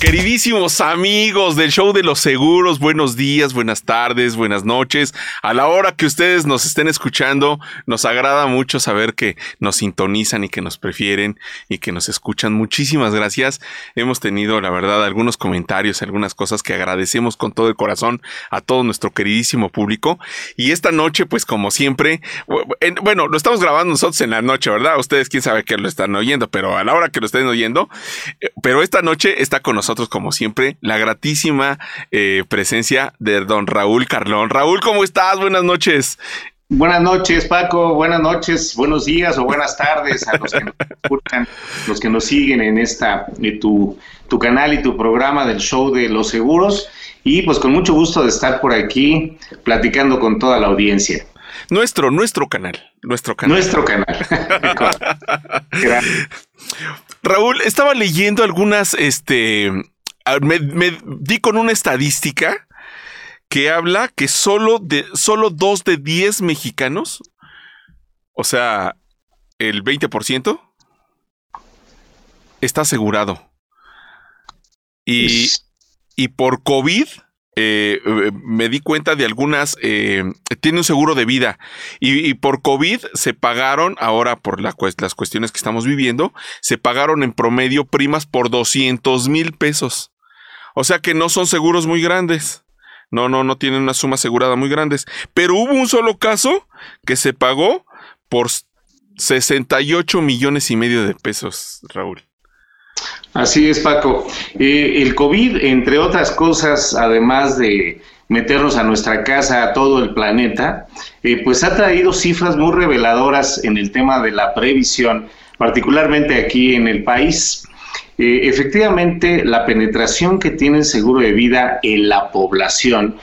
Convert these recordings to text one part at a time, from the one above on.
Queridísimos amigos del show de los seguros, buenos días, buenas tardes, buenas noches. A la hora que ustedes nos estén escuchando, nos agrada mucho saber que nos sintonizan y que nos prefieren y que nos escuchan. Muchísimas gracias. Hemos tenido, la verdad, algunos comentarios, algunas cosas que agradecemos con todo el corazón a todo nuestro queridísimo público. Y esta noche, pues como siempre, bueno, lo estamos grabando nosotros en la noche, ¿verdad? Ustedes quién sabe que lo están oyendo, pero a la hora que lo estén oyendo, eh, pero esta noche está con nosotros como siempre, la gratísima eh, presencia de don Raúl Carlón. Raúl, ¿cómo estás? Buenas noches. Buenas noches, Paco. Buenas noches, buenos días o buenas tardes a los que nos escuchan, los que nos siguen en esta, tu, tu canal y tu programa del show de los seguros. Y pues con mucho gusto de estar por aquí platicando con toda la audiencia. Nuestro, nuestro canal. Nuestro canal. Nuestro canal. Raúl, estaba leyendo algunas, este, me, di con una estadística que habla que solo, de, solo dos de diez mexicanos, o sea, el 20%, está asegurado. Y, y por COVID, eh, eh, me di cuenta de algunas, eh, tiene un seguro de vida y, por COVID se pagaron, ahora por las cuestiones que estamos viviendo, se pagaron en promedio primas por 200 mil pesos. O sea que no son seguros muy grandes. No, no, no tienen una suma asegurada muy grandes. Pero hubo un solo caso que se pagó por 68 millones y medio de pesos, Raúl. Así es, Paco. Eh, el COVID, entre otras cosas, además de meternos a nuestra casa, a todo el planeta, eh, pues ha traído cifras muy reveladoras en el tema de la previsión, particularmente aquí en el país. Eh, efectivamente, la penetración que tiene el seguro de vida en la población,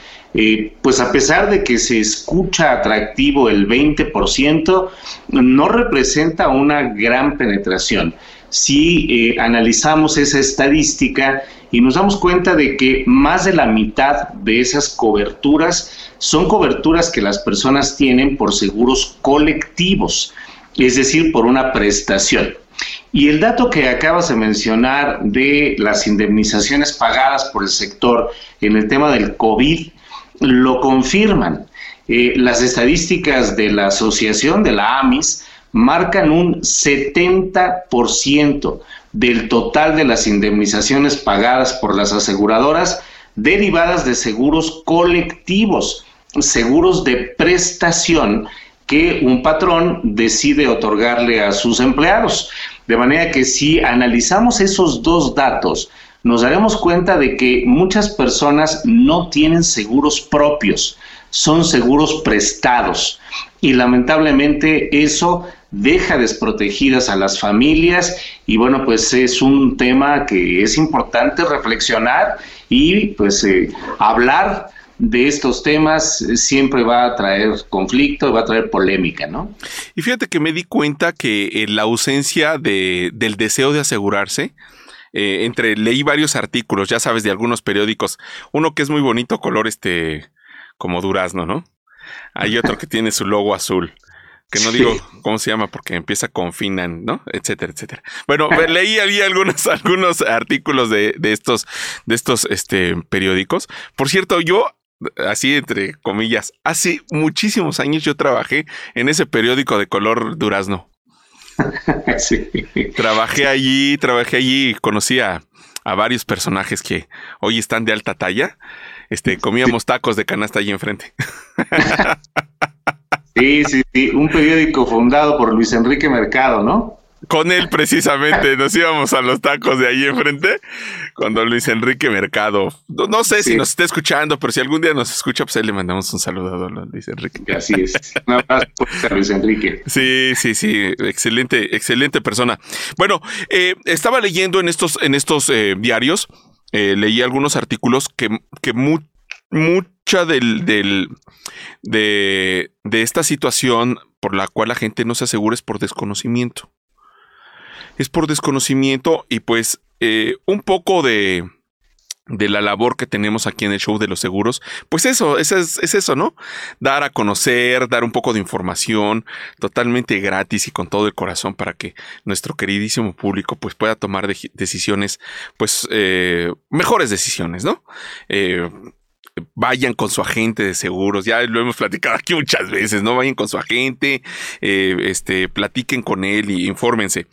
pues a pesar de que se escucha atractivo el 20%, no representa una gran penetración si eh, analizamos esa estadística y nos damos cuenta de que más de la mitad de esas coberturas son coberturas que las personas tienen por seguros colectivos, es decir, por una prestación. Y el dato que acabas de mencionar de las indemnizaciones pagadas por el sector en el tema del COVID lo confirman. Eh, las estadísticas de la asociación de la AMIS marcan un 70% del total de las indemnizaciones pagadas por las aseguradoras derivadas de seguros colectivos, seguros de prestación que un patrón decide otorgarle a sus empleados. De manera que si analizamos esos dos datos, nos daremos cuenta de que muchas personas no tienen seguros propios, son seguros prestados. Y lamentablemente eso deja desprotegidas a las familias y bueno, pues es un tema que es importante reflexionar y pues eh, hablar de estos temas siempre va a traer conflicto, va a traer polémica, ¿no? Y fíjate que me di cuenta que en la ausencia de, del deseo de asegurarse, eh, entre leí varios artículos, ya sabes, de algunos periódicos, uno que es muy bonito, color este, como durazno, ¿no? Hay otro que tiene su logo azul que no digo cómo se llama porque empieza con Finan, ¿no? Etcétera, etcétera. Bueno, leí ahí algunos, algunos artículos de, de estos, de estos este, periódicos. Por cierto, yo, así entre comillas, hace muchísimos años yo trabajé en ese periódico de color durazno. Sí. Trabajé allí, trabajé allí conocí a, a varios personajes que hoy están de alta talla. Este, comíamos tacos de canasta allí enfrente. Sí, sí, sí, un periódico fundado por Luis Enrique Mercado, ¿no? Con él precisamente, nos íbamos a los tacos de ahí enfrente, cuando Luis Enrique Mercado, no, sé si nos está escuchando, pero si algún día nos escucha, pues ahí le mandamos un saludo a Luis Enrique. Así es, un abrazo a Luis Enrique. Sí, sí, sí, excelente, excelente persona. Bueno, eh, estaba leyendo en estos, en estos eh, diarios, eh, leí algunos artículos que, que mucha del, de, de, esta situación por la cual la gente no se asegura es por desconocimiento. Es por desconocimiento y pues eh, un poco de, de la labor que tenemos aquí en el show de los seguros, pues eso, es, es, eso, ¿no? Dar a conocer, dar un poco de información totalmente gratis y con todo el corazón para que nuestro queridísimo público pues pueda tomar decisiones, pues eh, mejores decisiones, ¿no? Eh, vayan con su agente de seguros, ya lo hemos platicado aquí muchas veces, ¿no? Vayan con su agente, eh, este, platiquen con él y infórmense.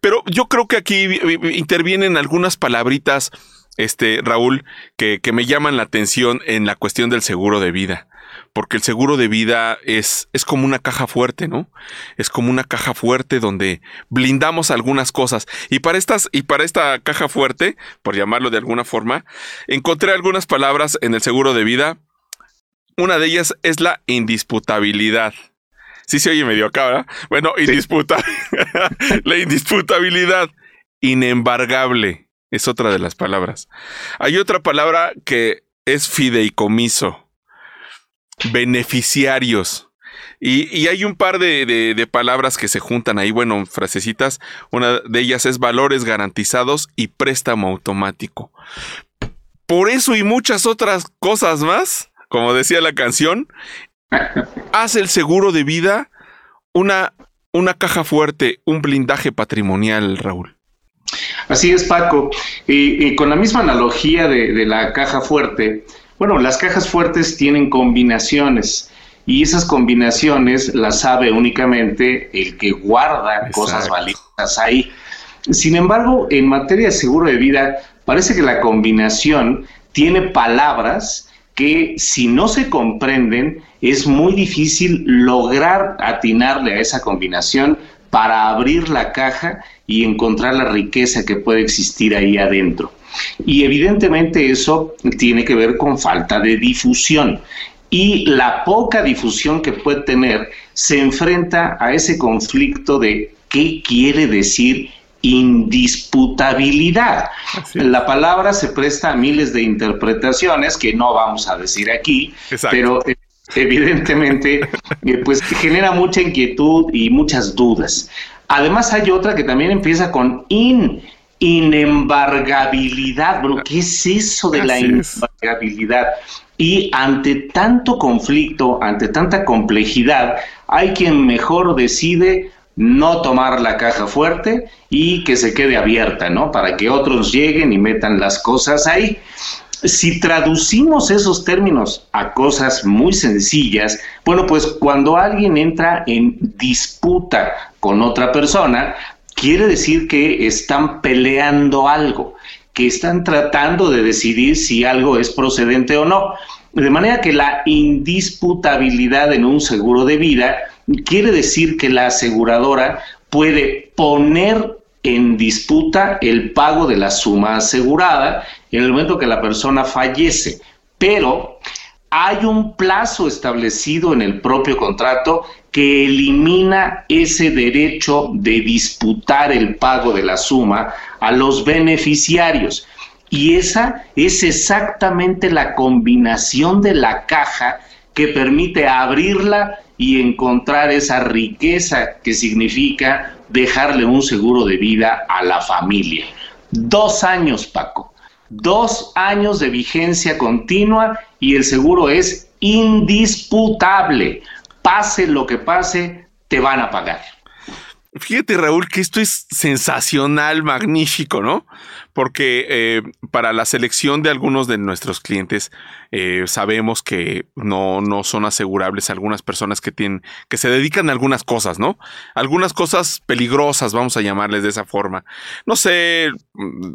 Pero yo creo que aquí intervienen algunas palabritas este, Raúl, que, que, me llaman la atención en la cuestión del seguro de vida. Porque el seguro de vida es, es como una caja fuerte, ¿no? Es como una caja fuerte donde blindamos algunas cosas. Y para estas, y para esta caja fuerte, por llamarlo de alguna forma, encontré algunas palabras en el seguro de vida. Una de ellas es la indisputabilidad. Sí se oye medio acá, ¿verdad? Bueno, indisputa. la indisputabilidad. Inembargable es otra de las palabras. Hay otra palabra que es fideicomiso, beneficiarios. Y, hay un par de, palabras que se juntan ahí, bueno, frasecitas. Una de ellas es valores garantizados y préstamo automático. Por eso y muchas otras cosas más, como decía la canción, hace el seguro de vida una, una caja fuerte, un blindaje patrimonial, Raúl. Así es, Paco. Y, con la misma analogía de, la caja fuerte, bueno, las cajas fuertes tienen combinaciones y esas combinaciones las sabe únicamente el que guarda cosas valiosas ahí. Sin embargo, en materia de seguro de vida, parece que la combinación tiene palabras que si no se comprenden es muy difícil lograr atinarle a esa combinación para abrir la caja y encontrar la riqueza que puede existir ahí adentro. Y evidentemente eso tiene que ver con falta de difusión. Y la poca difusión que puede tener se enfrenta a ese conflicto de qué quiere decir indisputabilidad. La palabra se presta a miles de interpretaciones que no vamos a decir aquí, pero evidentemente, eh, pues genera mucha inquietud y muchas dudas. Además hay otra que también empieza con in, inembargabilidad. Bueno, ¿qué es eso de la inembargabilidad? Y ante tanto conflicto, ante tanta complejidad, hay quien mejor decide no tomar la caja fuerte y que se quede abierta, ¿no? Para que otros lleguen y metan las cosas ahí. Si traducimos esos términos a cosas muy sencillas, bueno, pues cuando alguien entra en disputa con otra persona, quiere decir que están peleando algo, que están tratando de decidir si algo es procedente o no. De manera que la indisputabilidad en un seguro de vida quiere decir que la aseguradora puede poner en disputa el pago de la suma asegurada en el momento que la persona fallece, pero hay un plazo establecido en el propio contrato que elimina ese derecho de disputar el pago de la suma a los beneficiarios. Y esa es exactamente la combinación de la caja que permite abrirla y encontrar esa riqueza que significa dejarle un seguro de vida a la familia. Dos años, Paco. Dos años de vigencia continua y el seguro es indisputable. Pase lo que pase, te van a pagar. Fíjate, Raúl, que esto es sensacional, magnífico, ¿no? Porque eh, para la selección de algunos de nuestros clientes eh, sabemos que no, no son asegurables algunas personas que tienen, que se dedican a algunas cosas, ¿no? Algunas cosas peligrosas, vamos a llamarles de esa forma. No sé,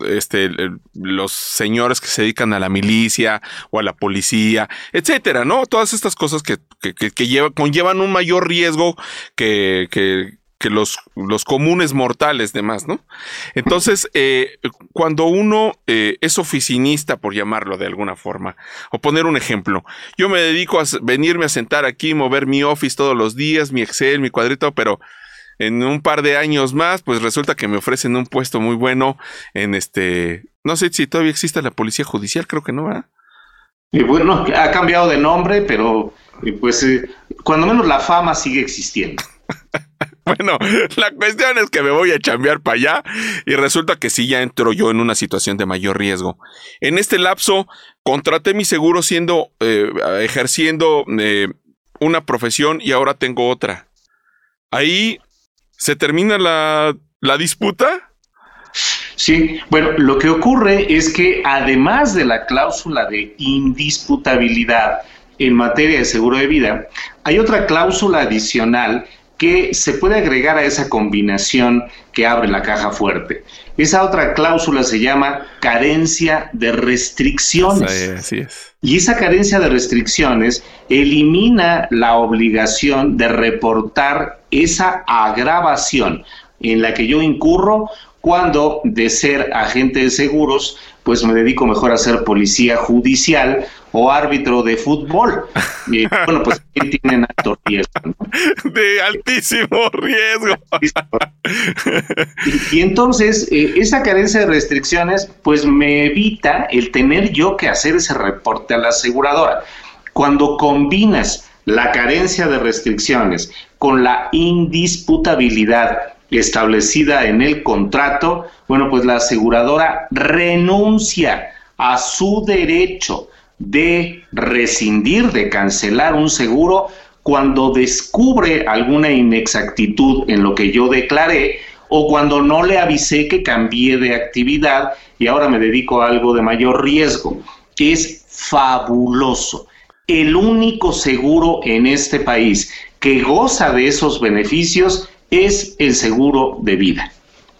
este, los señores que se dedican a la milicia o a la policía, etcétera, ¿no? Todas estas cosas que, que, que, conllevan un mayor riesgo que que los, los comunes mortales demás, ¿no? Entonces, eh, cuando uno eh, es oficinista, por llamarlo de alguna forma, o poner un ejemplo, yo me dedico a venirme a sentar aquí, mover mi office todos los días, mi Excel, mi cuadrito, pero en un par de años más, pues resulta que me ofrecen un puesto muy bueno en este, no sé si todavía existe la policía judicial, creo que no, ¿verdad? Bueno, ha cambiado de nombre, pero pues cuando menos la fama sigue existiendo. Bueno, la cuestión es que me voy a chambear para allá y resulta que sí ya entro yo en una situación de mayor riesgo. En este lapso, contraté mi seguro siendo, eh, ejerciendo eh, una profesión y ahora tengo otra. Ahí se termina la, la disputa. Sí, bueno, lo que ocurre es que además de la cláusula de indisputabilidad en materia de seguro de vida, hay otra cláusula adicional que se puede agregar a esa combinación que abre la caja fuerte. Esa otra cláusula se llama carencia de restricciones. Y esa carencia de restricciones elimina la obligación de reportar esa agravación en la que yo incurro cuando de ser agente de seguros, pues me dedico mejor a ser policía judicial o árbitro de fútbol. Y bueno, pues tienen alto riesgo. De altísimo riesgo. Y, entonces, eh, esa carencia de restricciones, pues me evita el tener yo que hacer ese reporte a la aseguradora. Cuando combinas la carencia de restricciones con la indisputabilidad establecida en el contrato, bueno, pues la aseguradora renuncia a su derecho de rescindir, de cancelar un seguro cuando descubre alguna inexactitud en lo que yo declaré o cuando no le avisé que cambié de actividad y ahora me dedico a algo de mayor riesgo. Es fabuloso. El único seguro en este país que goza de esos beneficios es el seguro de vida.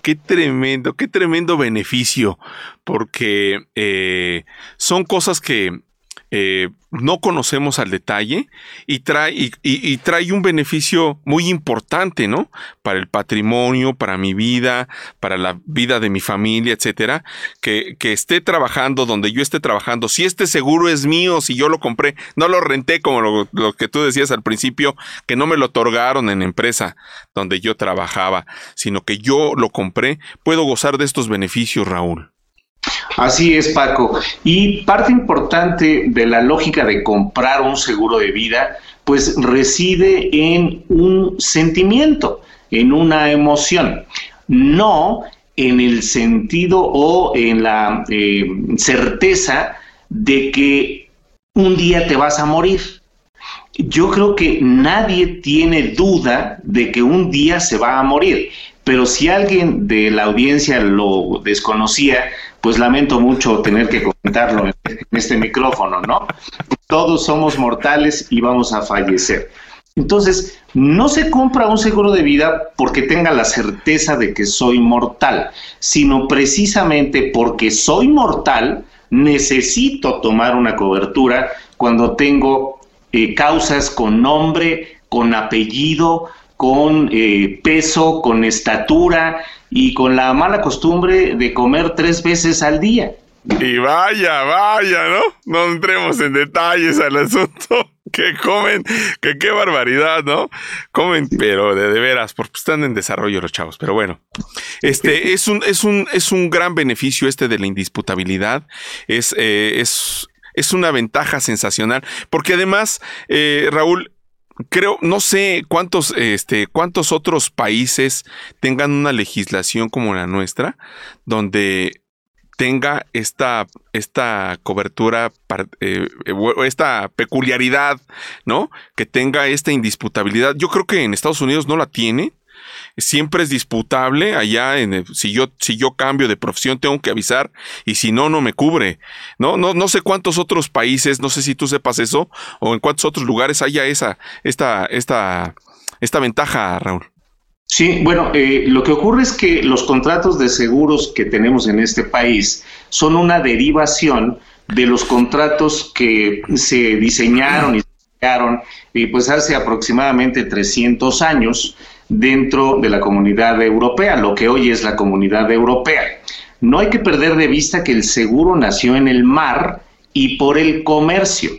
Qué tremendo, qué tremendo beneficio, porque eh, son cosas que eh, no conocemos al detalle y trae, y, trae un beneficio muy importante, ¿no? Para el patrimonio, para mi vida, para la vida de mi familia, etcétera. Que, que esté trabajando donde yo esté trabajando. Si este seguro es mío, si yo lo compré, no lo renté como lo, lo que tú decías al principio, que no me lo otorgaron en empresa donde yo trabajaba, sino que yo lo compré, puedo gozar de estos beneficios, Raúl. Así es, Paco. Y parte importante de la lógica de comprar un seguro de vida, pues reside en un sentimiento, en una emoción, no en el sentido o en la eh, certeza de que un día te vas a morir. Yo creo que nadie tiene duda de que un día se va a morir, pero si alguien de la audiencia lo desconocía, pues lamento mucho tener que comentarlo en este micrófono, ¿no? Todos somos mortales y vamos a fallecer. Entonces, no se compra un seguro de vida porque tenga la certeza de que soy mortal, sino precisamente porque soy mortal, necesito tomar una cobertura cuando tengo eh, causas con nombre, con apellido, con eh, peso, con estatura y con la mala costumbre de comer tres veces al día. Y vaya, vaya, ¿no? No entremos en detalles al asunto. Que comen, que qué barbaridad, ¿no? Comen, pero de, veras, porque están en desarrollo los chavos. Pero bueno, este es un, es un, es un gran beneficio este de la indisputabilidad. Es, eh, es, es una ventaja sensacional. Porque además, eh, Raúl, creo, no sé cuántos, este, cuántos otros países tengan una legislación como la nuestra, donde tenga esta, esta cobertura, eh, esta peculiaridad, ¿no? Que tenga esta indisputabilidad. Yo creo que en Estados Unidos no la tiene siempre es disputable allá en si yo si yo cambio de profesión tengo que avisar y si no no me cubre no no no sé cuántos otros países no sé si tú sepas eso o en cuántos otros lugares haya esa esta esta esta ventaja Raúl. Sí, bueno, eh, lo que ocurre es que los contratos de seguros que tenemos en este país son una derivación de los contratos que se diseñaron y crearon eh, pues hace aproximadamente 300 años dentro de la comunidad europea, lo que hoy es la comunidad europea. No hay que perder de vista que el seguro nació en el mar y por el comercio,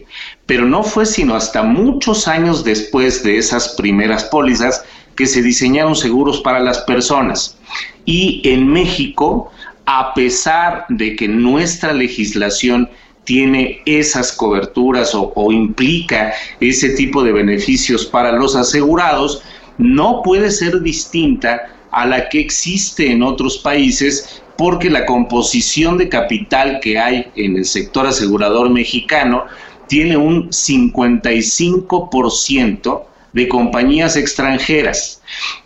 pero no fue sino hasta muchos años después de esas primeras pólizas que se diseñaron seguros para las personas. Y en México, a pesar de que nuestra legislación tiene esas coberturas o, implica ese tipo de beneficios para los asegurados, no puede ser distinta a la que existe en otros países porque la composición de capital que hay en el sector asegurador mexicano tiene un 55% de compañías extranjeras.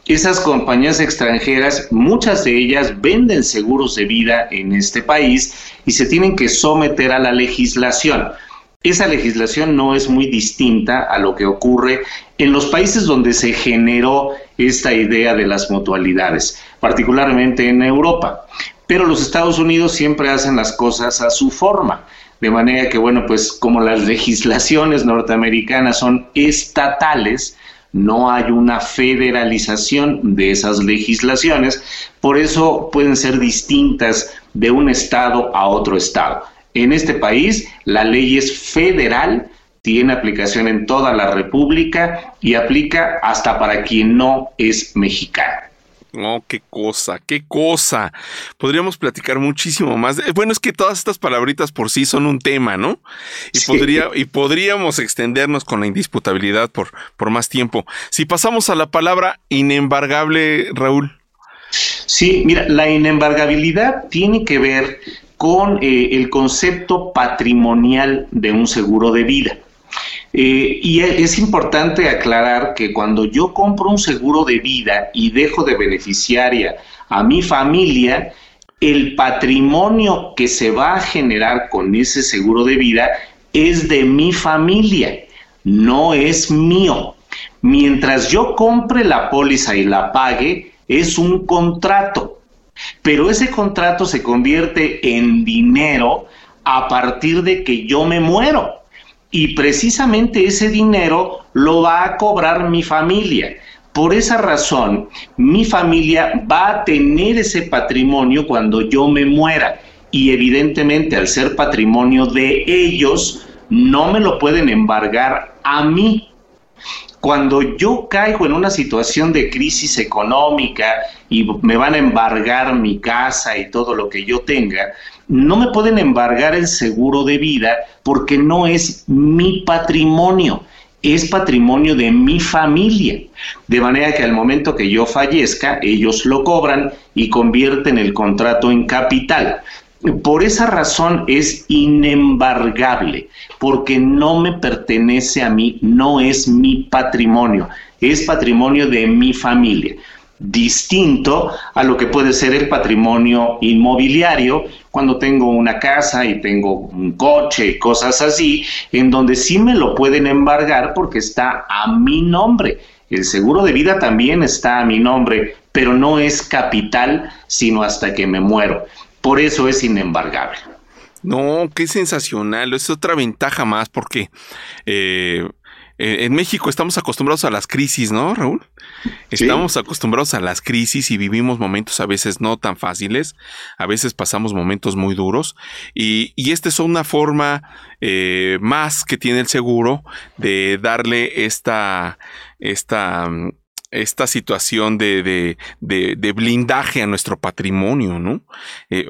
Esas compañías extranjeras, muchas de ellas venden seguros de vida en este país y se tienen que someter a la legislación. Esa legislación no es muy distinta a lo que ocurre en los países donde se generó esta idea de las mutualidades, particularmente en Europa. Pero los Estados Unidos siempre hacen las cosas a su forma. De manera que, bueno, pues como las legislaciones norteamericanas son estatales, no hay una federalización de esas legislaciones, por eso pueden ser distintas de un estado a otro estado. En este país la ley es federal, tiene aplicación en toda la República y aplica hasta para quien no es mexicano. Oh, qué cosa, qué cosa. Podríamos platicar muchísimo más. Bueno, es que todas estas palabritas por sí son un tema, ¿no? Y, podría, y podríamos extendernos con la indisputabilidad por, por más tiempo. Si pasamos a la palabra inembargable, Raúl. Sí, mira, la inembargabilidad tiene que ver con eh, el concepto patrimonial de un seguro de vida. Eh, y es importante aclarar que cuando yo compro un seguro de vida y dejo de beneficiaria a mi familia, el patrimonio que se va a generar con ese seguro de vida es de mi familia, no es mío. Mientras yo compre la póliza y la pague, es un contrato, pero ese contrato se convierte en dinero a partir de que yo me muero y precisamente ese dinero lo va a cobrar mi familia. Por esa razón, mi familia va a tener ese patrimonio cuando yo me muera y evidentemente al ser patrimonio de ellos, no me lo pueden embargar a mí. Cuando yo caigo en una situación de crisis económica y me van a embargar mi casa y todo lo que yo tenga, no me pueden embargar el seguro de vida porque no es mi patrimonio, es patrimonio de mi familia. De manera que al momento que yo fallezca, ellos lo cobran y convierten el contrato en capital. Por esa razón es inembargable, porque no me pertenece a mí, no es mi patrimonio, es patrimonio de mi familia distinto a lo que puede ser el patrimonio inmobiliario cuando tengo una casa y tengo un coche y cosas así, en donde sí me lo pueden embargar porque está a mi nombre. El seguro de vida también está a mi nombre, pero no es capital sino hasta que me muero. Por eso es inembargable. No, qué sensacional. Es otra ventaja más porque eh, eh, en México estamos acostumbrados a las crisis, ¿no, Raúl? Estamos acostumbrados a las crisis y vivimos momentos a veces no tan fáciles, a veces pasamos momentos muy duros y, y esta es una forma eh, más que tiene el seguro de darle esta, esta esta situación de, de, blindaje a nuestro patrimonio, ¿no? Eh,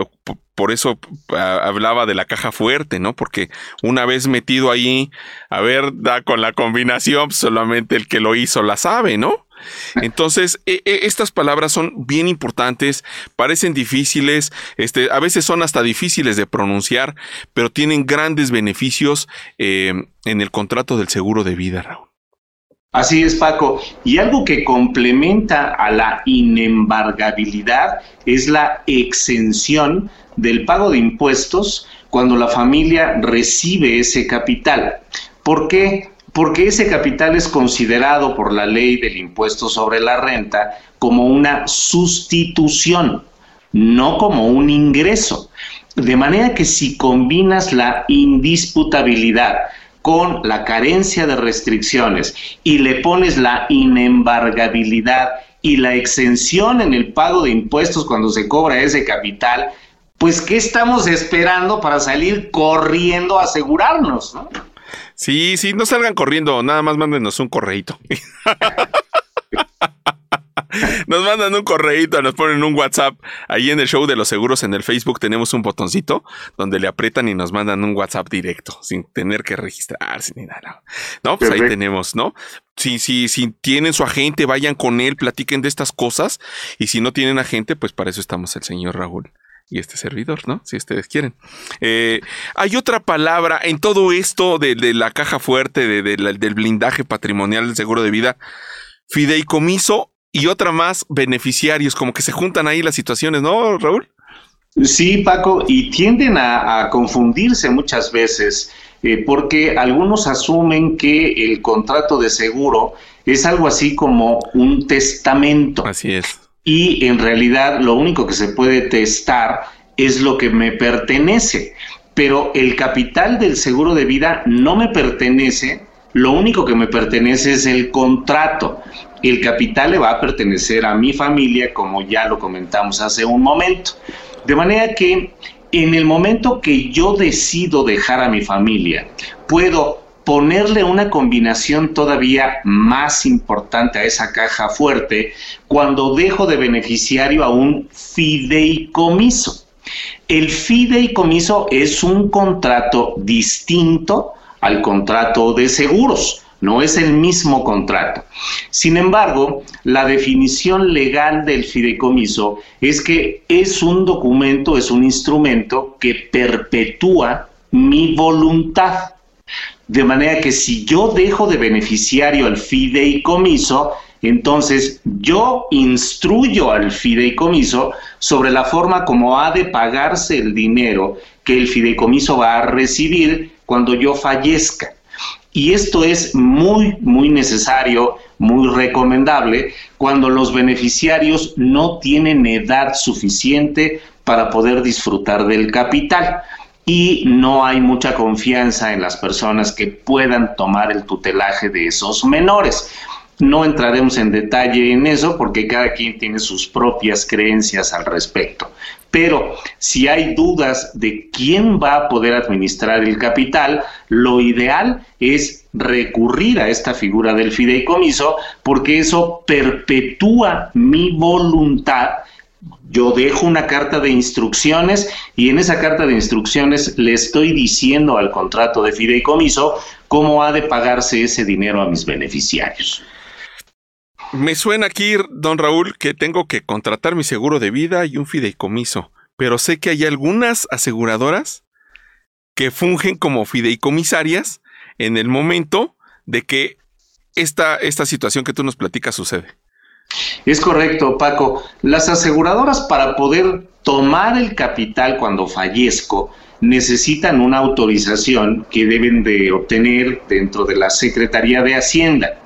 por eso hablaba de la caja fuerte, ¿no? Porque una vez metido ahí, a ver, da con la combinación, pues, solamente el que lo hizo la sabe, ¿no? Entonces, e, e, estas palabras son bien importantes, parecen difíciles, este, a veces son hasta difíciles de pronunciar, pero tienen grandes beneficios eh, en el contrato del seguro de vida, Raúl. Así es, Paco. Y algo que complementa a la inembargabilidad es la exención del pago de impuestos cuando la familia recibe ese capital. ¿Por qué? Porque ese capital es considerado por la ley del impuesto sobre la renta como una sustitución, no como un ingreso. De manera que si combinas la indisputabilidad con la carencia de restricciones y le pones la inembargabilidad y la exención en el pago de impuestos cuando se cobra ese capital, pues ¿qué estamos esperando para salir corriendo a asegurarnos? Sí, sí, no salgan corriendo, nada más mándenos un correito. nos mandan un correíto, nos ponen un WhatsApp. Ahí en el show de los seguros en el Facebook tenemos un botoncito donde le aprietan y nos mandan un WhatsApp directo, sin tener que registrarse ni nada. No, pues ahí tenemos, ¿no? si, si, si tienen su agente, vayan con él, platiquen de estas cosas. Y si no tienen agente, pues para eso estamos el señor Raúl y este servidor, ¿no? Si ustedes quieren. Eh, hay otra palabra en todo esto de, la caja fuerte, de, del blindaje patrimonial del seguro de vida, fideicomiso y otra más, beneficiarios, como que se juntan ahí las situaciones, ¿no, Raúl? Sí, Paco, y tienden a, confundirse muchas veces eh, porque algunos asumen que el contrato de seguro es algo así como un testamento. Así es. Y en realidad lo único que se puede testar es lo que me pertenece. Pero el capital del seguro de vida no me pertenece, lo único que me pertenece es el contrato. El capital le va a pertenecer a mi familia, como ya lo comentamos hace un momento. De manera que en el momento que yo decido dejar a mi familia, puedo ponerle una combinación todavía más importante a esa caja fuerte cuando dejo de beneficiario a un fideicomiso. El fideicomiso es un contrato distinto al contrato de seguros no es el mismo contrato. Sin embargo, la definición legal del fideicomiso es que es un documento, es un instrumento que perpetúa mi voluntad. De manera que si yo dejo de beneficiario al fideicomiso, entonces yo instruyo al fideicomiso sobre la forma como ha de pagarse el dinero que el fideicomiso va a recibir cuando yo fallezca. Y esto es muy, muy necesario, muy recomendable cuando los beneficiarios no tienen edad suficiente para poder disfrutar del capital y no hay mucha confianza en las personas que puedan tomar el tutelaje de esos menores. No entraremos en detalle en eso porque cada quien tiene sus propias creencias al respecto. Pero si hay dudas de quién va a poder administrar el capital, lo ideal es recurrir a esta figura del fideicomiso porque eso perpetúa mi voluntad yo dejo una carta de instrucciones y en esa carta de instrucciones le estoy diciendo al contrato de fideicomiso cómo ha de pagarse ese dinero a mis beneficiarios. Me suena aquí, don Raúl, que tengo que contratar mi seguro de vida y un fideicomiso, pero sé que hay algunas aseguradoras que fungen como fideicomisarias en el momento de que esta, esta situación que tú nos platicas sucede. Es correcto, Paco. Las aseguradoras para poder tomar el capital cuando fallezco necesitan una autorización que deben de obtener dentro de la Secretaría de Hacienda.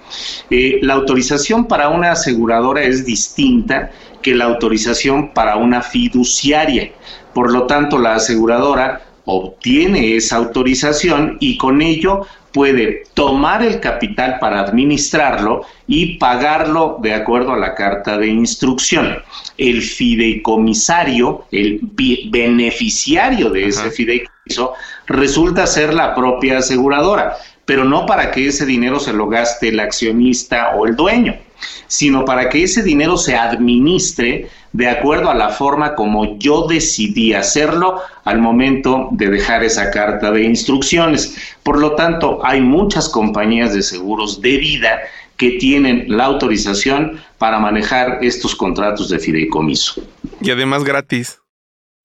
Eh, la autorización para una aseguradora es distinta que la autorización para una fiduciaria. Por lo tanto, la aseguradora obtiene esa autorización y con ello puede tomar el capital para administrarlo y pagarlo de acuerdo a la carta de instrucción. El fideicomisario, el beneficiario de ese fideicomiso, resulta ser la propia aseguradora pero no para que ese dinero se lo gaste el accionista o el dueño, sino para que ese dinero se administre de acuerdo a la forma como yo decidí hacerlo al momento de dejar esa carta de instrucciones. Por lo tanto, hay muchas compañías de seguros de vida que tienen la autorización para manejar estos contratos de fideicomiso. Y además gratis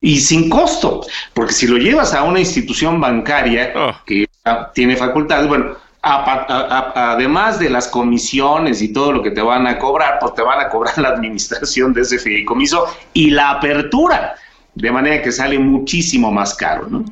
y sin costo, porque si lo llevas a una institución bancaria oh. que tiene facultades, bueno, además de las comisiones y todo lo que te van a cobrar, pues te van a cobrar la administración de ese fideicomiso y la apertura de manera que sale muchísimo más caro, ¿no?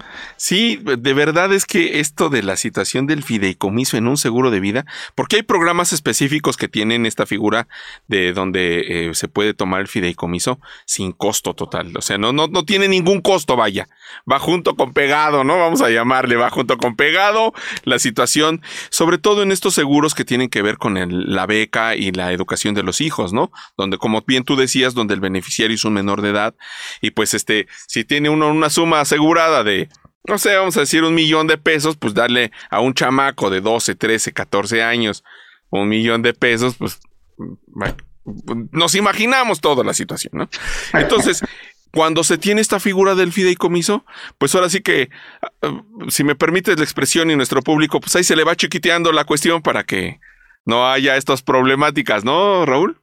Sí, de verdad es que esto de la situación del fideicomiso en un seguro de vida, porque hay programas específicos que tienen esta figura de donde eh, se puede tomar el fideicomiso sin costo total, o sea, no, no, no tiene ningún costo, vaya, va junto con pegado, ¿no? Vamos a llamarle, va junto con pegado la situación, sobre todo en estos seguros que tienen que ver con la beca y la educación de los hijos, ¿no? Donde, como bien tú decías, donde el beneficiario es un menor de edad y pues este este, si tiene uno una suma asegurada de, no sé, vamos a decir un millón de pesos, pues darle a un chamaco de 12, 13, 14 años un millón de pesos, pues nos imaginamos toda la situación, ¿no? Entonces, cuando se tiene esta figura del fideicomiso, pues ahora sí que, si me permites la expresión y nuestro público, pues ahí se le va chiquiteando la cuestión para que no haya estas problemáticas, ¿no, Raúl?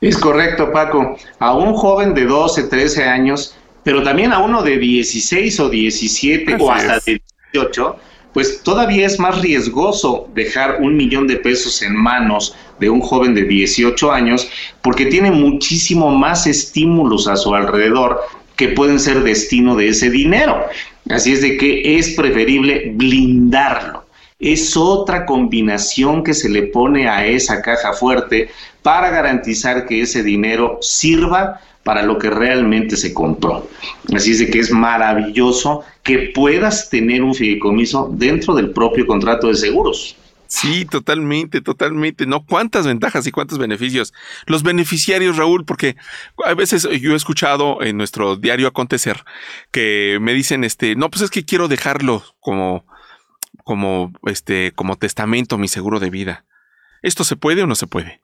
Es correcto, Paco. A un joven de 12, 13 años, pero también a uno de 16 o 17 o hasta de 18, pues todavía es más riesgoso dejar un millón de pesos en manos de un joven de 18 años porque tiene muchísimo más estímulos a su alrededor que pueden ser destino de ese dinero. Así es de que es preferible blindarlo. Es otra combinación que se le pone a esa caja fuerte para garantizar que ese dinero sirva para lo que realmente se compró. Así es de que es maravilloso que puedas tener un fideicomiso dentro del propio contrato de seguros. Sí, totalmente, totalmente. ¿No? ¿Cuántas ventajas y cuántos beneficios? Los beneficiarios, Raúl, porque a veces yo he escuchado en nuestro diario acontecer que me dicen, este, no, pues es que quiero dejarlo como, como, este, como testamento, mi seguro de vida. ¿Esto se puede o no se puede?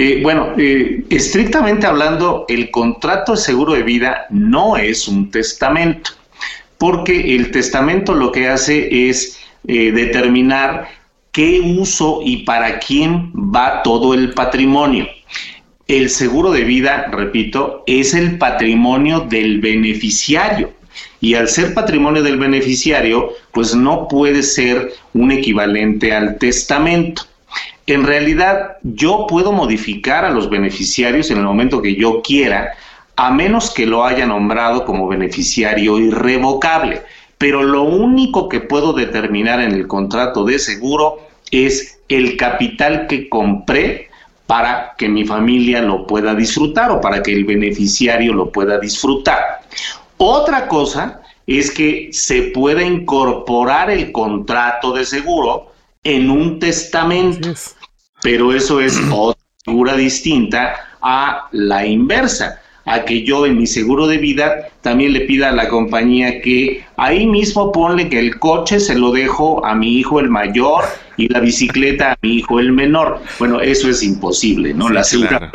Eh, bueno, eh, estrictamente hablando, el contrato de seguro de vida no es un testamento, porque el testamento lo que hace es eh, determinar qué uso y para quién va todo el patrimonio. El seguro de vida, repito, es el patrimonio del beneficiario. Y al ser patrimonio del beneficiario, pues no puede ser un equivalente al testamento. En realidad, yo puedo modificar a los beneficiarios en el momento que yo quiera, a menos que lo haya nombrado como beneficiario irrevocable. Pero lo único que puedo determinar en el contrato de seguro es el capital que compré para que mi familia lo pueda disfrutar o para que el beneficiario lo pueda disfrutar. Otra cosa es que se pueda incorporar el contrato de seguro en un testamento, pero eso es otra figura distinta a la inversa a que yo en mi seguro de vida también le pida a la compañía que ahí mismo ponle que el coche se lo dejo a mi hijo el mayor y la bicicleta a mi hijo el menor. Bueno, eso es imposible, ¿no? la seguridad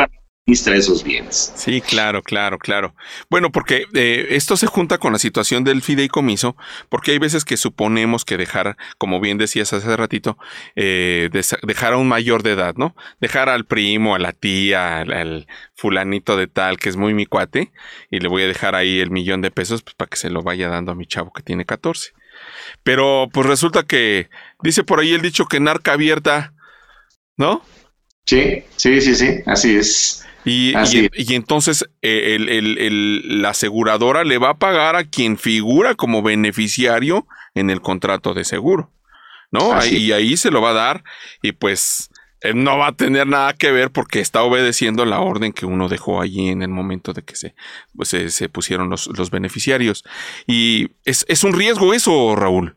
administra esos bienes. Sí, claro, claro, claro. Bueno, porque eh, esto se junta con la situación del fideicomiso, porque hay veces que suponemos que dejar, como bien decías hace ratito, eh, dejar a un mayor de edad, ¿no? Dejar al primo, a la tía, al, fulanito de tal, que es muy mi cuate, y le voy a dejar ahí el millón de pesos pues, para que se lo vaya dando a mi chavo que tiene 14. Pero pues resulta que dice por ahí el dicho que narca abierta, ¿no? Sí, sí, sí, sí, así es. Y, y, entonces eh, el, la aseguradora le va a pagar a quien figura como beneficiario en el contrato de seguro, ¿no? y ahí se lo va a dar y pues no va a tener nada que ver porque está obedeciendo la orden que uno dejó allí en el momento de que se, pues, se, pusieron los, los, beneficiarios. Y es, es un riesgo eso, Raúl.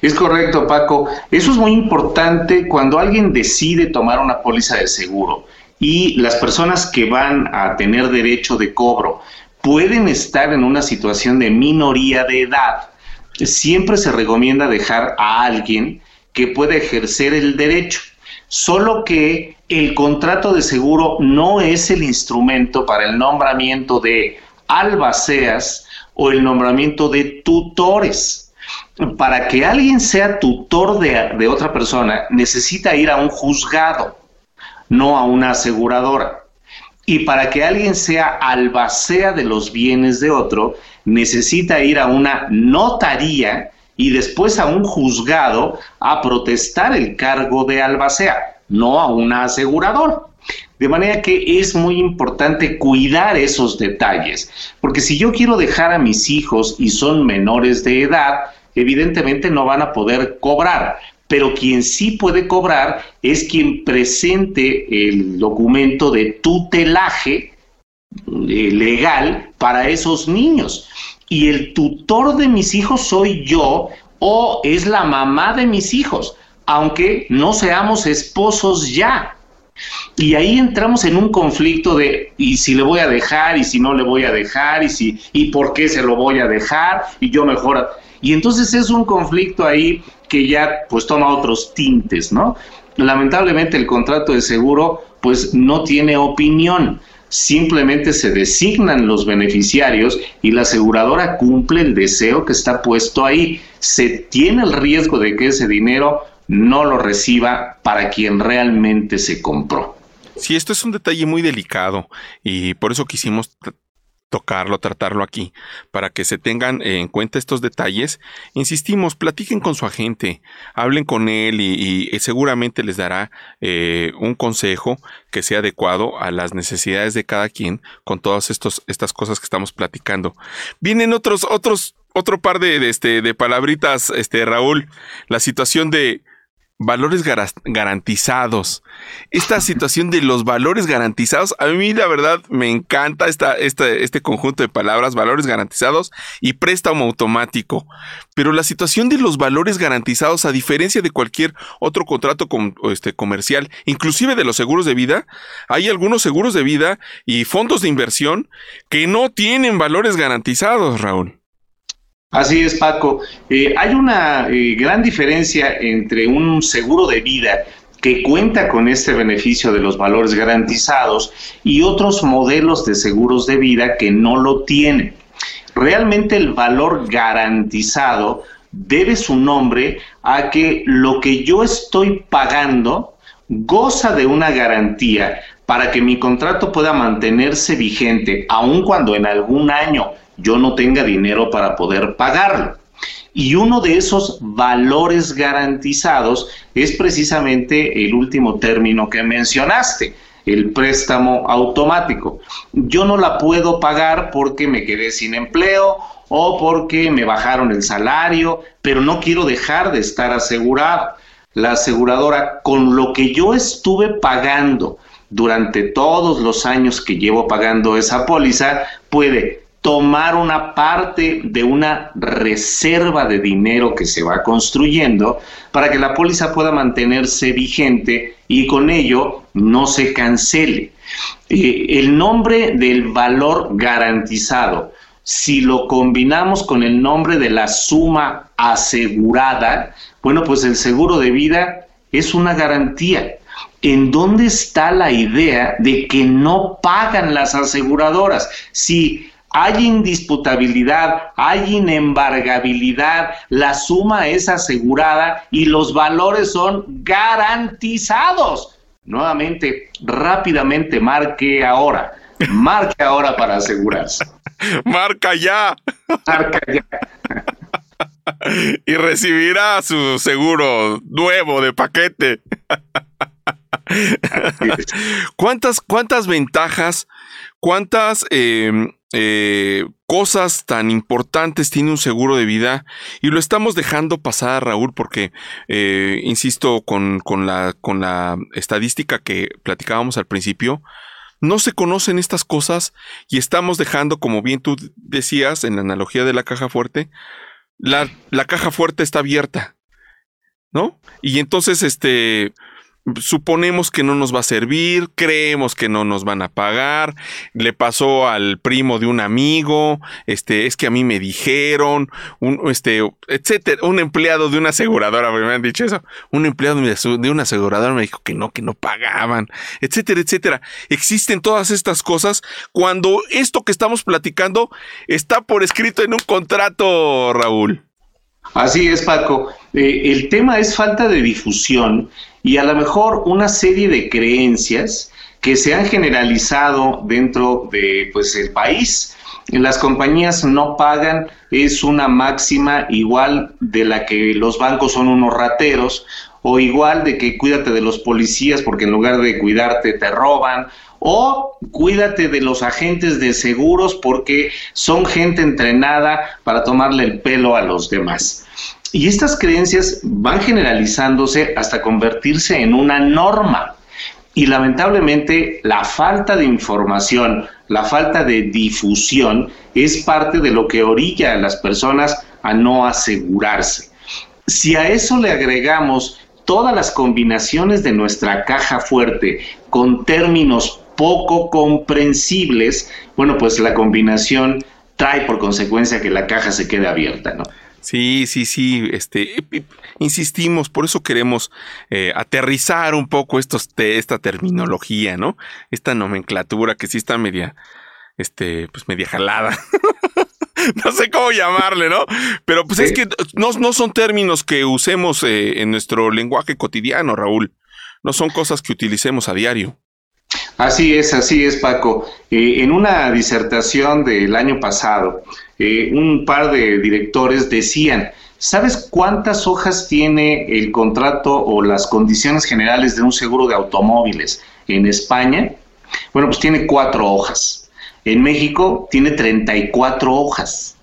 Es correcto, Paco. Eso es muy importante cuando alguien decide tomar una póliza de seguro y las personas que van a tener derecho de cobro pueden estar en una situación de minoría de edad. Siempre se recomienda dejar a alguien que pueda ejercer el derecho, solo que el contrato de seguro no es el instrumento para el nombramiento de albaceas o el nombramiento de tutores. Para que alguien sea tutor de, otra persona, necesita ir a un juzgado no a una aseguradora. Y para que alguien sea albacea de los bienes de otro, necesita ir a una notaría y después a un juzgado a protestar el cargo de albacea, no a una aseguradora. De manera que es muy importante cuidar esos detalles, porque si yo quiero dejar a mis hijos y son menores de edad, evidentemente no van a poder cobrar, pero quien sí puede cobrar es quien presente el documento de tutelaje eh, legal para esos niños. Y el tutor de mis hijos soy yo o es la mamá de mis hijos, aunque no seamos esposos ya. Y ahí entramos en un conflicto de y si le voy a dejar y si no le voy a dejar y si y por qué se lo voy a dejar y yo mejor y entonces es un conflicto ahí que ya pues toma otros tintes, ¿no? Lamentablemente el contrato de seguro pues no tiene opinión, simplemente se designan los beneficiarios y la aseguradora cumple el deseo que está puesto ahí. Se tiene el riesgo de que ese dinero no lo reciba para quien realmente se compró. Sí, esto es un detalle muy delicado y por eso quisimos tocarlo, tratarlo aquí, para que se tengan en cuenta estos detalles. Insistimos, platiquen con su agente, hablen con él y, seguramente les dará eh, un consejo que sea adecuado a las necesidades de cada quien con todas estos, estas cosas que estamos platicando. Vienen otros, otros, otro par de, este, de palabritas, este, Raúl, la situación de valores garantizados. Esta situación de los valores garantizados, a mí la verdad me encanta esta, este conjunto de palabras, valores garantizados y préstamo automático. Pero la situación de los valores garantizados, a diferencia de cualquier otro contrato este, comercial, inclusive de los seguros de vida, hay algunos seguros de vida y fondos de inversión que no tienen valores garantizados, Raúl. Así es, Paco. Eh, hay una eh, gran diferencia entre un seguro de vida que cuenta con este beneficio de los valores garantizados y otros modelos de seguros de vida que no lo tienen. Realmente el valor garantizado debe su nombre a que lo que yo estoy pagando goza de una garantía para que mi contrato pueda mantenerse vigente, aun cuando en algún año yo no tenga dinero para poder pagarlo. Y uno de esos valores garantizados es precisamente el último término que mencionaste, el préstamo automático. Yo no la puedo pagar porque me quedé sin empleo o porque me bajaron el salario, pero no quiero dejar de estar asegurado. La aseguradora, con lo que yo estuve pagando durante todos los años que llevo pagando esa póliza, puede tomar una parte de una reserva de dinero que se va construyendo para que la póliza pueda mantenerse vigente y con ello no se cancele. Eh, el nombre del valor garantizado, si lo combinamos con el nombre de la suma asegurada, bueno, pues el seguro de vida es una garantía. ¿En dónde está la idea de que no pagan las aseguradoras? Si hay indisputabilidad, hay inembargabilidad, la suma es asegurada y los valores son garantizados. Nuevamente, rápidamente, marque ahora. Marque ahora para asegurarse. Marca ya. Marca ya. y recibirá su seguro nuevo de paquete. ¿Cuántas, cuántas ventajas, cuántas em, eh, cosas tan importantes tiene un seguro de vida y lo estamos dejando pasar, Raúl, porque, eh, insisto, con, la, con la estadística que platicábamos al principio, no se conocen estas cosas y estamos dejando, como bien tú decías en la analogía de la caja fuerte, la, la caja fuerte está abierta, ¿no? Y entonces, este, suponemos que no nos va a servir, creemos que no nos van a pagar, le pasó al primo de un amigo, este, es que a mí me dijeron, un, este, etcétera, un empleado de una aseguradora, me han dicho eso, un empleado de una aseguradora me dijo que no, que no pagaban, etcétera, etcétera. Existen todas estas cosas cuando esto que estamos platicando está por escrito en un contrato, Raúl. Así es, Paco. Eh, el tema es falta de difusión y a lo mejor una serie de creencias que se han generalizado dentro de pues el país. Las compañías no pagan, es una máxima igual de la que los bancos son unos rateros, o igual de que cuídate de los policías porque en lugar de cuidarte te roban, o cuídate de los agentes de seguros porque son gente entrenada para tomarle el pelo a los demás. Y estas creencias van generalizándose hasta convertirse en una norma. Y lamentablemente la falta de información, la falta de difusión es parte de lo que orilla a las personas a no asegurarse. Si a eso le agregamos todas las combinaciones de nuestra caja fuerte con términos poco comprensibles, bueno, pues la combinación trae por consecuencia que la caja se quede abierta, ¿no? Sí, sí, sí, este, insistimos, por eso queremos eh, aterrizar un poco estos, esta terminología, ¿no? Esta nomenclatura que sí está media, este, pues media jalada. no sé cómo llamarle, ¿no? Pero pues es que no, no, son términos que usemos eh, en nuestro lenguaje cotidiano, Raúl. No son cosas que utilicemos a diario. Así es, así es, Paco. Eh, en una disertación del año pasado, eh, un par de directores decían, ¿sabes cuántas hojas tiene el contrato o las condiciones generales de un seguro de automóviles en España? Bueno, pues tiene cuatro hojas. En México tiene 34 hojas.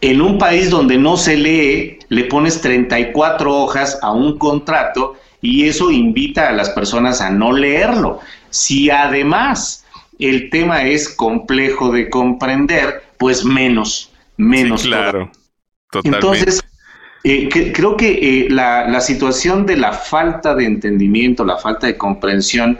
En un país donde no se lee, le pones 34 hojas a un contrato y eso invita a las personas a no leerlo. Si además el tema es complejo de comprender, pues menos, menos. claro, totalmente. Entonces, eh, creo que eh, la, la, situación de la falta de entendimiento, la falta de comprensión,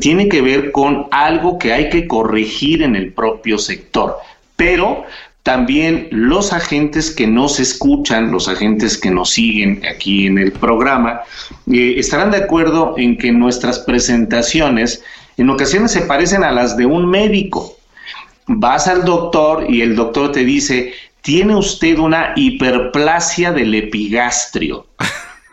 tiene que ver con algo que hay que corregir en el propio sector. Pero también los agentes que nos escuchan, los agentes que nos siguen aquí en el programa, eh, estarán de acuerdo en que nuestras presentaciones en ocasiones se parecen a las de un médico. Vas al doctor y el doctor te dice, tiene usted una hiperplasia del epigastrio.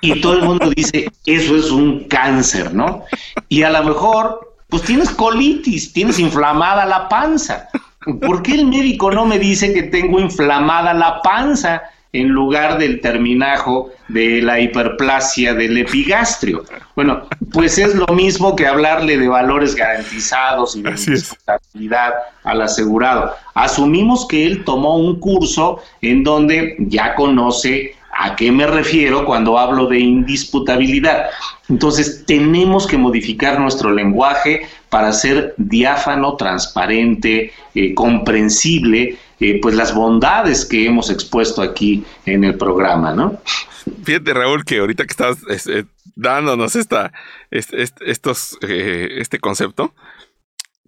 Y todo el mundo dice, eso es un cáncer, ¿no? Y a lo mejor, pues tienes colitis, tienes inflamada la panza. ¿Por qué el médico no me dice que tengo inflamada la panza en lugar del terminajo de la hiperplasia del epigastrio? Bueno, pues es lo mismo que hablarle de valores garantizados y de responsabilidad al asegurado. Asumimos que él tomó un curso en donde ya conoce ¿A qué me refiero cuando hablo de indisputabilidad? Entonces, tenemos que modificar nuestro lenguaje para ser diáfano, transparente, eh, comprensible, eh, pues las bondades que hemos expuesto aquí en el programa, ¿no? Fíjate, Raúl, que ahorita que estás eh, dándonos esta, estos, este concepto,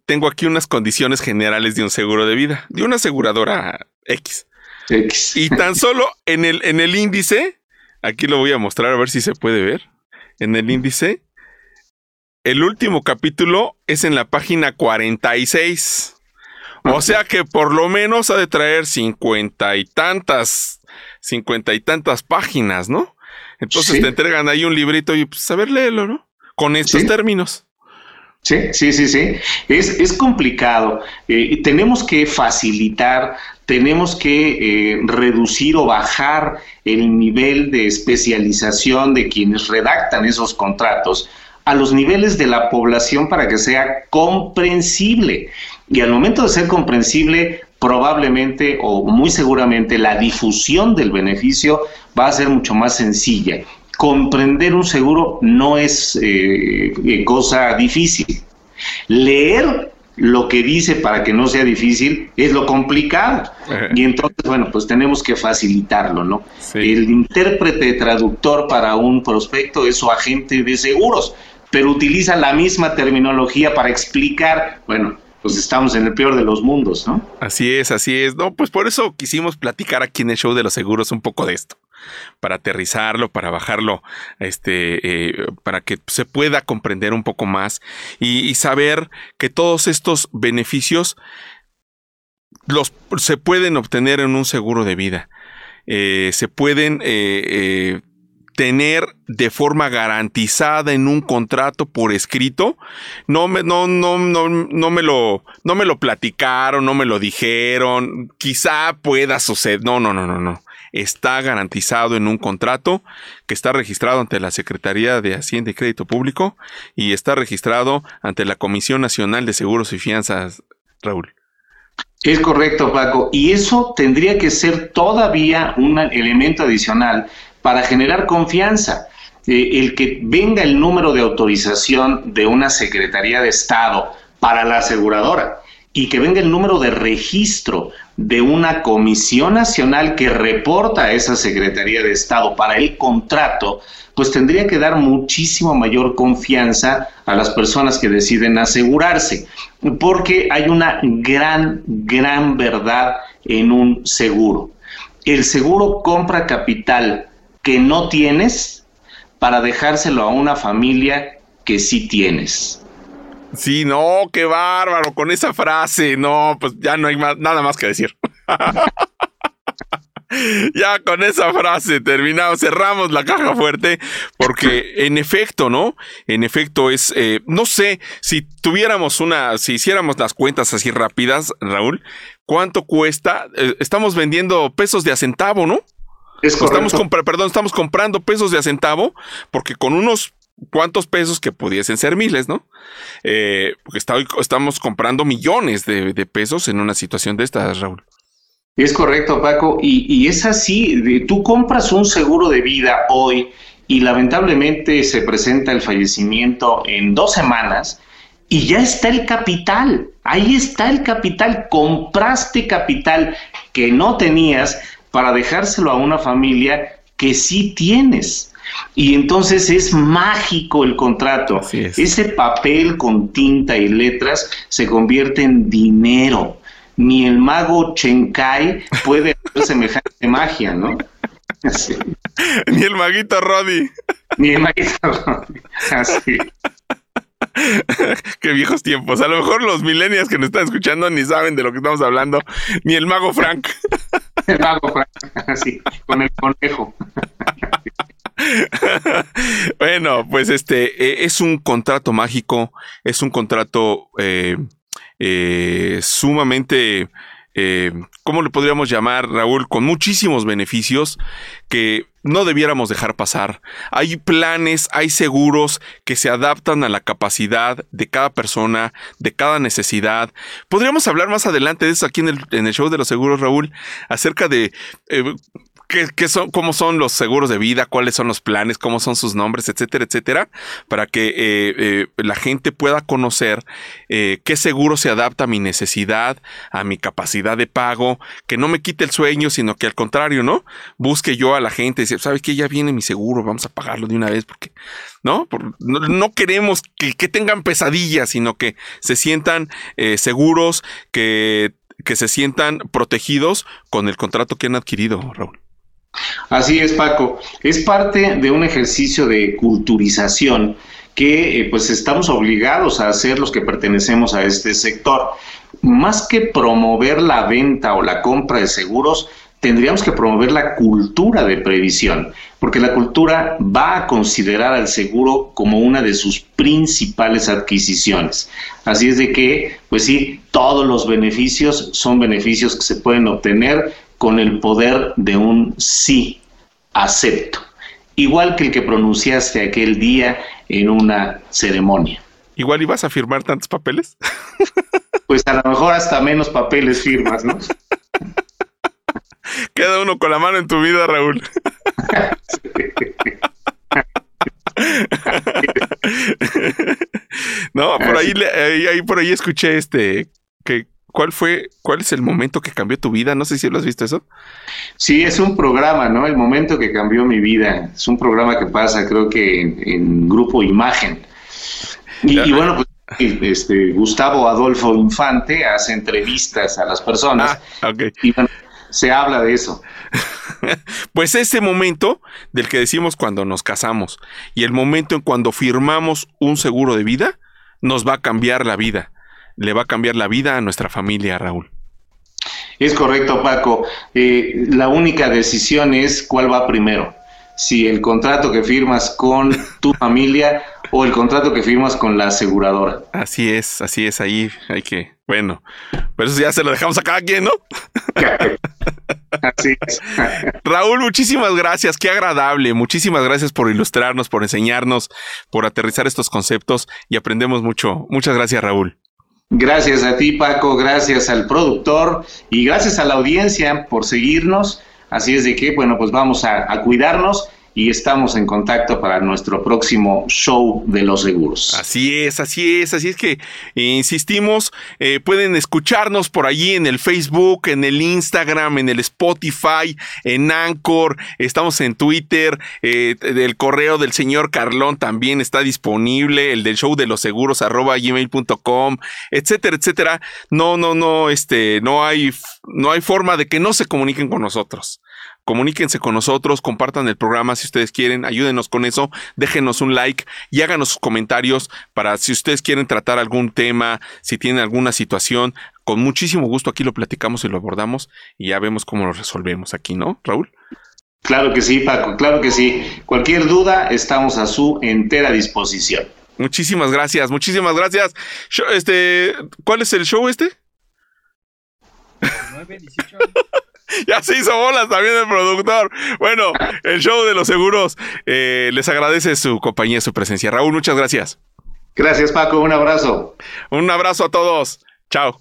tengo aquí unas condiciones generales de un seguro de vida, de una aseguradora X. Y tan solo en el, en el índice, aquí lo voy a mostrar a ver si se puede ver. En el índice, el último capítulo es en la página 46. O sea que por lo menos ha de traer cincuenta y tantas, cincuenta y tantas páginas, ¿no? Entonces te entregan ahí un librito y pues a ver, léelo, ¿no? Con estos términos. Sí, sí, sí, sí. Es, es complicado. Eh, tenemos que facilitar tenemos que eh, reducir o bajar el nivel de especialización de quienes redactan esos contratos a los niveles de la población para que sea comprensible. Y al momento de ser comprensible, probablemente o muy seguramente la difusión del beneficio va a ser mucho más sencilla. Comprender un seguro no es eh, eh, cosa difícil. Leer lo que dice para que no sea difícil es lo complicado. Y entonces, bueno, pues tenemos que facilitarlo, ¿no? El intérprete traductor para un prospecto es su agente de seguros, pero utiliza la misma terminología para explicar, bueno, pues estamos en el peor de los mundos, ¿no? Así es, así es. No, pues por eso quisimos platicar aquí en el show de los seguros un poco de esto para aterrizarlo, para bajarlo, este, eh, para que se pueda comprender un poco más y, saber que todos estos beneficios los se pueden obtener en un seguro de vida. Eh, se pueden eh, tener de forma garantizada en un contrato por escrito. No me, no, no, no, no me lo, no me lo platicaron, no me lo dijeron. Quizá pueda suceder. No, no, no, no, no está garantizado en un contrato que está registrado ante la Secretaría de Hacienda y Crédito Público y está registrado ante la Comisión Nacional de Seguros y Fianzas, Raúl. Es correcto, Paco. Y eso tendría que ser todavía un elemento adicional para generar confianza. Eh, el que venga el número de autorización de una Secretaría de Estado para la aseguradora y que venga el número de registro de una comisión nacional que reporta a esa Secretaría de Estado para el contrato, pues tendría que dar muchísimo mayor confianza a las personas que deciden asegurarse, porque hay una gran, gran verdad en un seguro. El seguro compra capital que no tienes para dejárselo a una familia que sí tienes. Sí, no, qué bárbaro con esa frase. No, pues ya no hay más, nada más que decir. ya con esa frase terminamos, cerramos la caja fuerte, porque en efecto, ¿no? En efecto es, eh, no sé, si tuviéramos una, si hiciéramos las cuentas así rápidas, Raúl, ¿cuánto cuesta? Eh, estamos vendiendo pesos de a centavo, ¿no? estamos perdón, estamos comprando pesos de a centavo, porque con unos cuantos pesos que pudiesen ser miles, ¿no? Eh, porque estamos comprando millones de, de pesos en una situación de estas, Raúl. Es correcto, Paco. Y, es así, tú compras un seguro de vida hoy y lamentablemente se presenta el fallecimiento en dos semanas y ya está el capital. Ahí está el capital. Compraste capital que no tenías para dejárselo a una familia que sí tienes. Y entonces es mágico el contrato. Ese papel con tinta y letras se convierte en dinero ni el mago Chenkai puede hacer semejante magia, ¿no? Ni el maguito Roddy. Ni el maguito Roddy. Así. Qué viejos tiempos. A lo mejor los millennials que nos están escuchando ni saben de lo que estamos hablando. Ni el mago Frank. El mago Frank, así, con el conejo. bueno, pues este eh, es un contrato mágico, es un contrato eh, eh, sumamente, eh, ¿cómo le podríamos llamar, Raúl? Con muchísimos beneficios que no debiéramos dejar pasar. Hay planes, hay seguros que se adaptan a la capacidad de cada persona, de cada necesidad. Podríamos hablar más adelante de eso aquí en el, en el show de los seguros, Raúl, acerca de eh, qué, son, cómo son los seguros de vida, cuáles son los planes, cómo son sus nombres, etcétera, etcétera, para que eh, eh, la gente pueda conocer eh, qué seguro se adapta a mi necesidad, a mi capacidad de pago, que no me quite el sueño, sino que al contrario, ¿no? Busque yo a la gente y dice, ¿sabes qué? Ya viene mi seguro, vamos a pagarlo de una vez, porque, ¿no? no, queremos que, que, tengan pesadillas, sino que se sientan seguros, que que se sientan protegidos con el contrato que han adquirido, Raúl. Así es, Paco. Es parte de un ejercicio de culturización que eh, pues estamos obligados a hacer los que pertenecemos a este sector. Más que promover la venta o la compra de seguros, tendríamos que promover la cultura de previsión, porque la cultura va a considerar al seguro como una de sus principales adquisiciones. Así es de que, pues sí, todos los beneficios son beneficios que se pueden obtener con el poder de un sí, acepto, igual que el que pronunciaste aquel día en una ceremonia. Igual ibas a firmar tantos papeles. Pues a lo mejor hasta menos papeles firmas, ¿no? Queda uno con la mano en tu vida, Raúl. no, por ahí, ahí, por ahí escuché este que ¿Cuál fue, cuál es el momento que cambió tu vida? No sé si lo has visto eso. Sí, es un programa, ¿no? El momento que cambió mi vida. Es un programa que pasa, creo que en, Grupo Imagen. Y, bueno, pues este, Gustavo Adolfo Infante hace entrevistas a las personas. Ah, y se habla de eso. pues ese momento del que decimos cuando nos casamos y el momento en cuando firmamos un seguro de vida, nos va a cambiar la vida le va a cambiar la vida a nuestra familia, Raúl. Es correcto, Paco. Eh, la única decisión es cuál va primero. Si el contrato que firmas con tu familia o el contrato que firmas con la aseguradora. Así es, así es. Ahí hay que, bueno, pero eso ya se lo dejamos a cada quien, ¿no? Así es. Raúl, muchísimas gracias, qué agradable. Muchísimas gracias por ilustrarnos, por enseñarnos, por aterrizar estos conceptos y aprendemos mucho. Muchas gracias, Raúl. Gracias a ti, Paco, gracias al productor. Y gracias a la audiencia por seguirnos. Así es de que, bueno, pues vamos a, a cuidarnos y estamos en contacto para nuestro próximo show de los seguros. Así es, así es, así es que insistimos, eh, pueden escucharnos por allí en el Facebook, en el Instagram, en el Spotify, en Anchor, estamos en Twitter, eh, el correo del señor Carlón también está disponible, el del show de los seguros arroba gmail.com, etcétera, etcétera. No, no, no, este, no hay, no hay forma de que no se comuniquen con nosotros. Comuníquense con nosotros, compartan el programa si ustedes quieren, ayúdenos con eso, déjenos un like y háganos sus comentarios para si ustedes quieren tratar algún tema, si tienen alguna situación, con muchísimo gusto aquí lo platicamos y lo abordamos y ya vemos cómo lo resolvemos aquí, ¿no, Raúl? Claro que sí, Paco, claro que sí. Cualquier duda, estamos a su entera disposición. Muchísimas gracias, muchísimas gracias. Este, ¿cuál es el show este? 9, 18. ya se hizo bolas también el productor. Bueno, el show de los seguros eh, les agradece su compañía, su presencia. Raúl, muchas gracias. Gracias, Paco. Un abrazo. Un abrazo a todos. Chao.